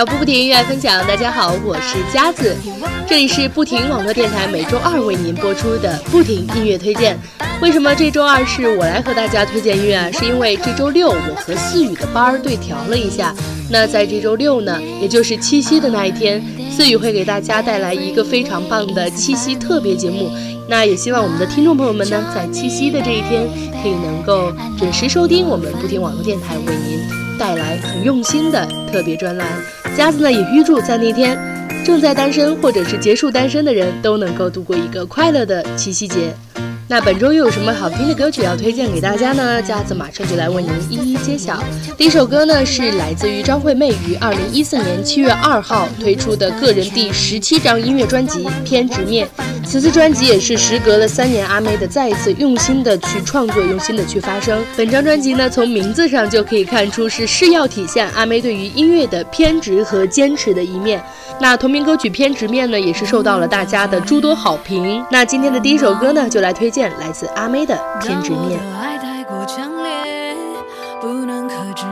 小步不停，音乐分享。大家好，我是佳子，这里是不停网络电台，每周二为您播出的不停音乐推荐。为什么这周二是我来和大家推荐音乐啊？是因为这周六我和思雨的班儿对调了一下。那在这周六呢，也就是七夕的那一天，思雨会给大家带来一个非常棒的七夕特别节目。那也希望我们的听众朋友们呢，在七夕的这一天，可以能够准时收听我们不停网络电台为您带来很用心的特别专栏。佳子呢也预祝在那天正在单身或者是结束单身的人都能够度过一个快乐的七夕节。那本周又有什么好听的歌曲要推荐给大家呢？佳子马上就来为您一一揭晓。第一首歌呢是来自于张惠妹于二零一四年七月二号推出的个人第十七张音乐专辑《偏执面》。此次专辑也是时隔了三年，阿妹的再一次用心的去创作，用心的去发声。本张专辑呢，从名字上就可以看出是誓要体现阿妹对于音乐的偏执和坚持的一面。那同名歌曲《偏执面》呢，也是受到了大家的诸多好评。那今天的第一首歌呢，就来推荐。来自阿妹的偏执面。爱太过强烈，不能克制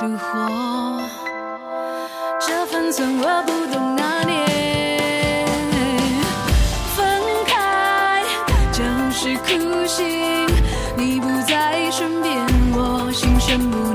的火，这分寸我不懂拿捏。分开就是苦心，你不在身边，我心神不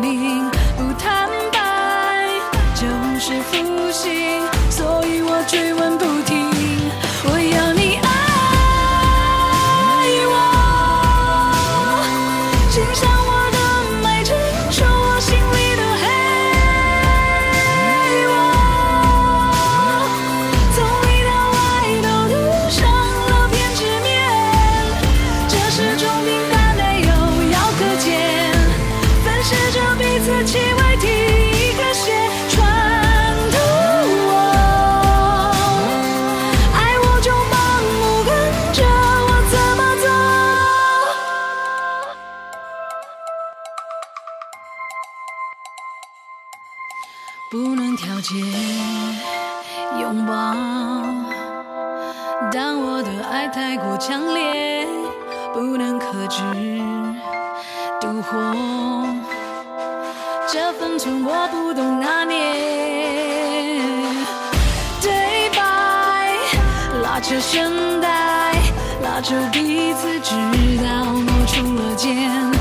这分寸我不懂那年。对白拉扯声带，拉扯彼此，直到磨出了茧，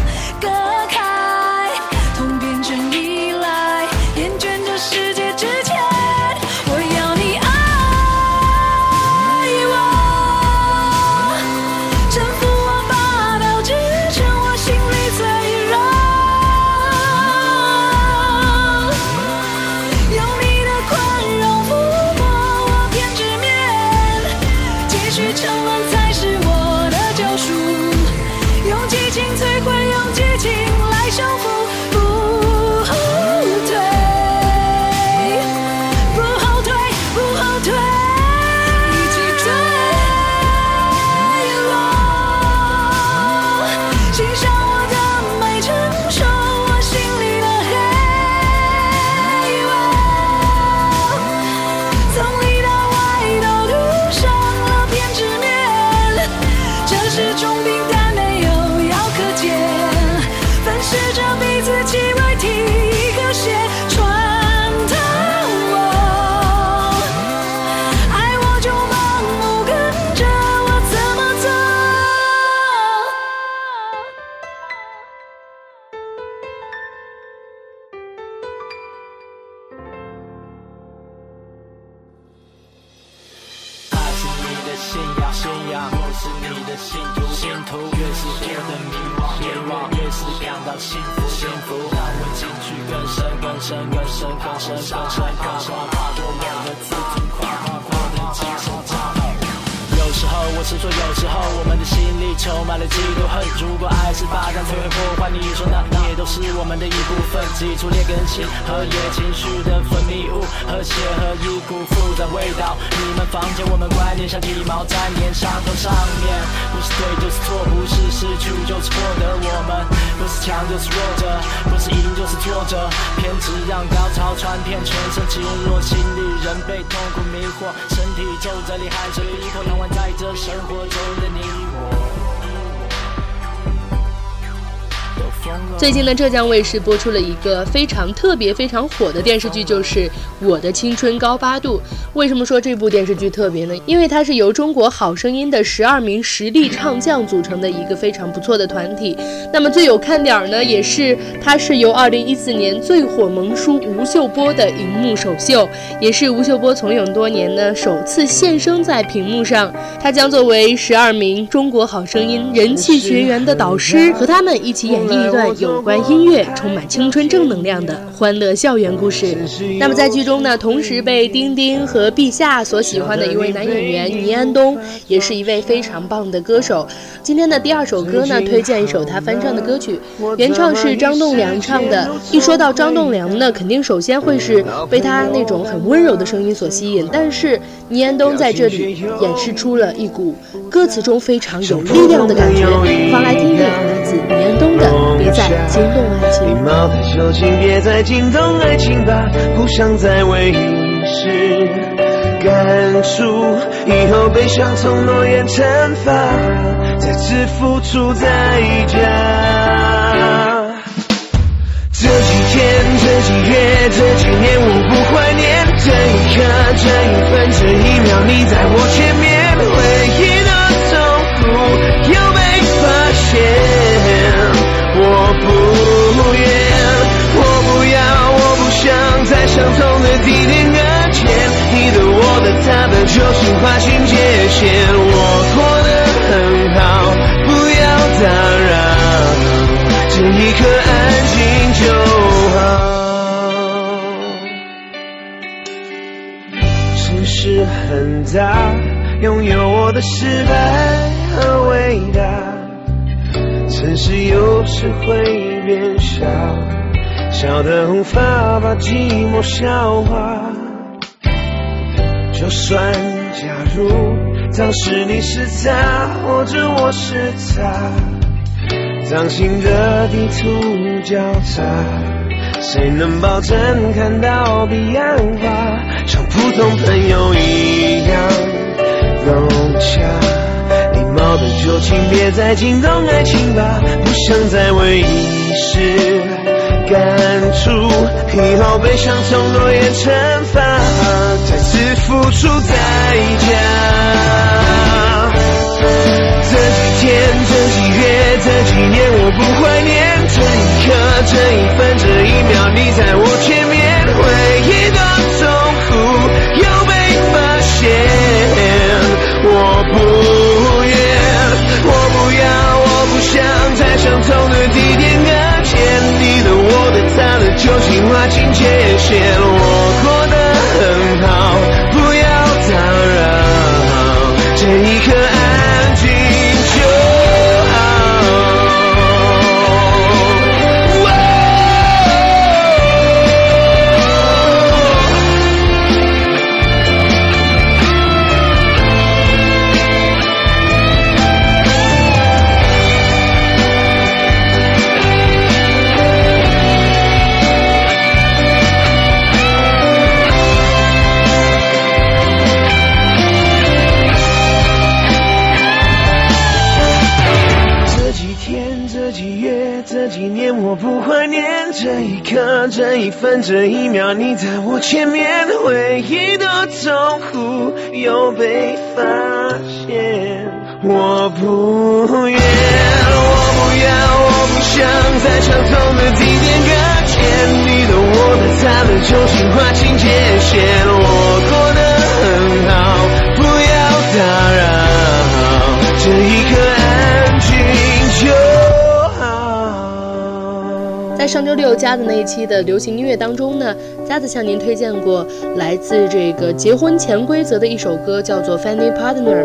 充满了嫉妒恨。如果爱是发展摧毁破坏，你说那也都是我们的一部分。挤出劣根性和野情绪的分泌物，和谐和一股复杂味道。你们房间，我们观念像体毛粘粘伤口上面，不是对就是错，不是失去就是获得。我们不是强就是弱者，不是赢就是挫折。偏执让高潮传遍全身，侵入心里，人被痛苦迷惑，身体皱着脸，汗水逼迫，永远在这生活中的你我。最近呢，浙江卫视播出了一个非常特别、非常火的电视剧，就是《我的青春高八度》。为什么说这部电视剧特别呢？因为它是由《中国好声音》的十二名实力唱将组成的一个非常不错的团体。那么最有看点呢，也是它是由二零一四年最火萌叔吴秀波的荧幕首秀，也是吴秀波从影多年呢首次现身在屏幕上。他将作为十二名《中国好声音》人气学员的导师，和他们一起演绎有。有关音乐充满青春正能量的欢乐校园故事。那么在剧中呢，同时被丁丁和陛下所喜欢的一位男演员倪安东，也是一位非常棒的歌手。今天的第二首歌呢，推荐一首他翻唱的歌曲，原唱是张栋梁唱的。一说到张栋梁呢，肯定首先会是被他那种很温柔的声音所吸引。但是倪安东在这里演示出了一股歌词中非常有力量的感觉。放来听听，来自倪安东的《别再惊动爱情》。礼貌的求情，别再惊动爱情吧，不想再为一时感触，以后悲伤从诺言惩罚。再次付出代价。这几天，这几月，这几年，我不怀念这一刻，这一分，这一秒，你在我前面，回忆的痛苦又被发现。我不愿，我不要，我不想在相同的地点搁浅。你的、我的、他的，就请划清界限。我过得。很好，不要打扰，这一刻安静就好。世事很大，拥有我的失败和伟大，是有时会变小，小的无法把寂寞消化。就算假如。当时你是他，或者我是他，掌心的地图交叉，谁能保证看到彼岸花，像普通朋友一样请别再惊动爱情吧，不想再为一时感触，以后悲伤从诺言惩罚，再次付出代价。这几天，这几月，这几年，我不怀念这一刻，这一分，这一秒，你在我前面，回忆都分这一秒，你在我前面，回忆的痛苦又被发现。我不愿，我不要，我不想在相同的地点搁浅。你的、我的、他的，究竟划清界限。我上周六家子那一期的流行音乐当中呢，家子向您推荐过来自这个结婚潜规则的一首歌，叫做《Funny Partner》。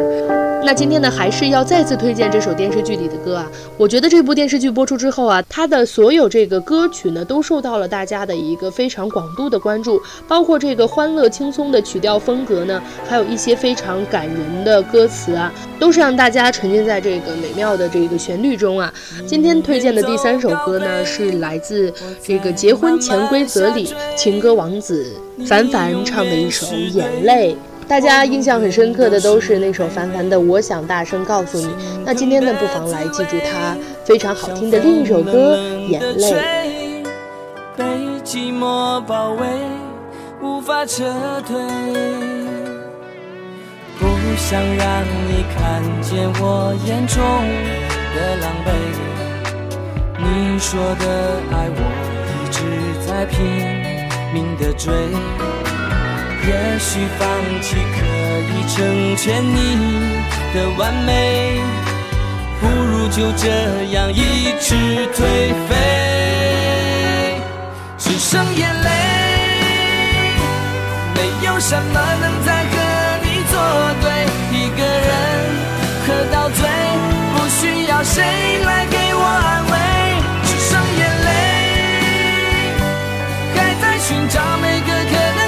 那今天呢，还是要再次推荐这首电视剧里的歌啊。我觉得这部电视剧播出之后啊，它的所有这个歌曲呢，都受到了大家的一个非常广度的关注，包括这个欢乐轻松的曲调风格呢，还有一些非常感人的歌词啊，都是让大家沉浸在这个美妙的这个旋律中啊。今天推荐的第三首歌呢，是来自自这个《结婚潜规则》里情歌王子凡凡唱的一首《眼泪》。大家印象很深刻的都是那首凡凡的《我想大声告诉你》。那今天呢，不妨来记住他非常好听的另一首歌《眼泪》。被寂寞包围，无法撤退。不想让你看见我眼中的狼狈。你说的爱我一直在拼命的追。也许放弃可以成全你的完美，不如就这样一直颓废，只剩眼泪，没有什么能再和你作对，一个人喝到醉，不需要谁来给寻找每个可能。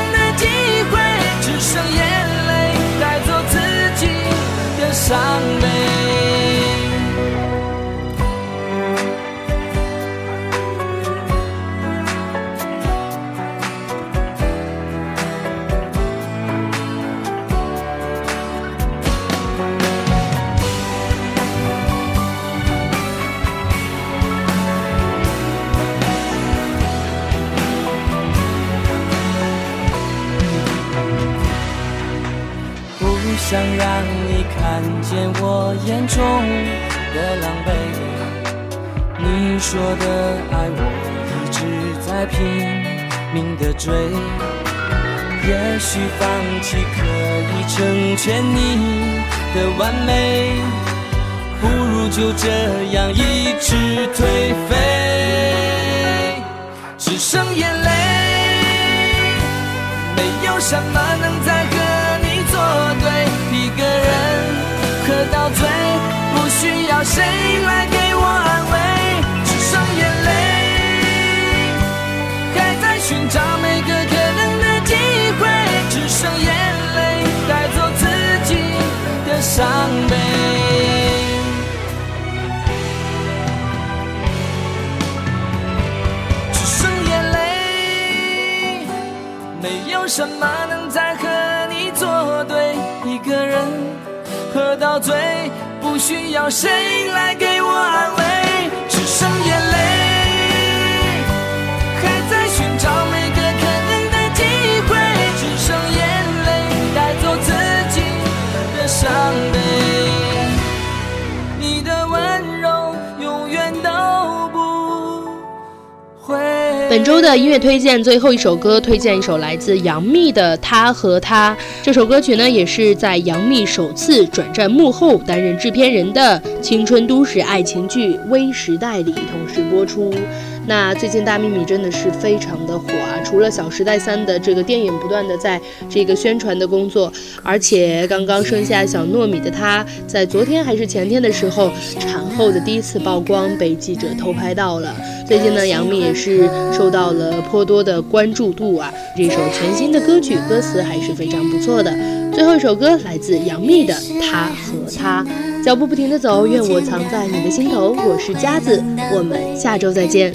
你说的爱我一直在拼命的追，也许放弃可以成全你的完美，不如就这样一直颓废，只剩眼泪。没有什么能再和你作对，一个人喝到醉，不需要谁来给找每个可能的机会，只剩眼泪带走自己的伤悲。只剩眼泪，没有什么能再和你作对。一个人喝到醉，不需要谁来给我安慰，只剩眼泪，还在寻找你的温柔永远都不会。本周的音乐推荐最后一首歌，推荐一首来自杨幂的《他和他》。这首歌曲呢，也是在杨幂首次转战幕后担任制片人的青春都市爱情剧《微时代》里同时播出。那最近大幂幂真的是非常的火啊！除了《小时代三》的这个电影不断的在这个宣传的工作，而且刚刚生下小糯米的她，在昨天还是前天的时候，产后的第一次曝光被记者偷拍到了。最近呢，杨幂也是受到了颇多的关注度啊。这首全新的歌曲歌词还是非常不错的。最后一首歌来自杨幂的《他和他》，脚步不停的走，愿我藏在你的心头。我是佳子，我们下周再见。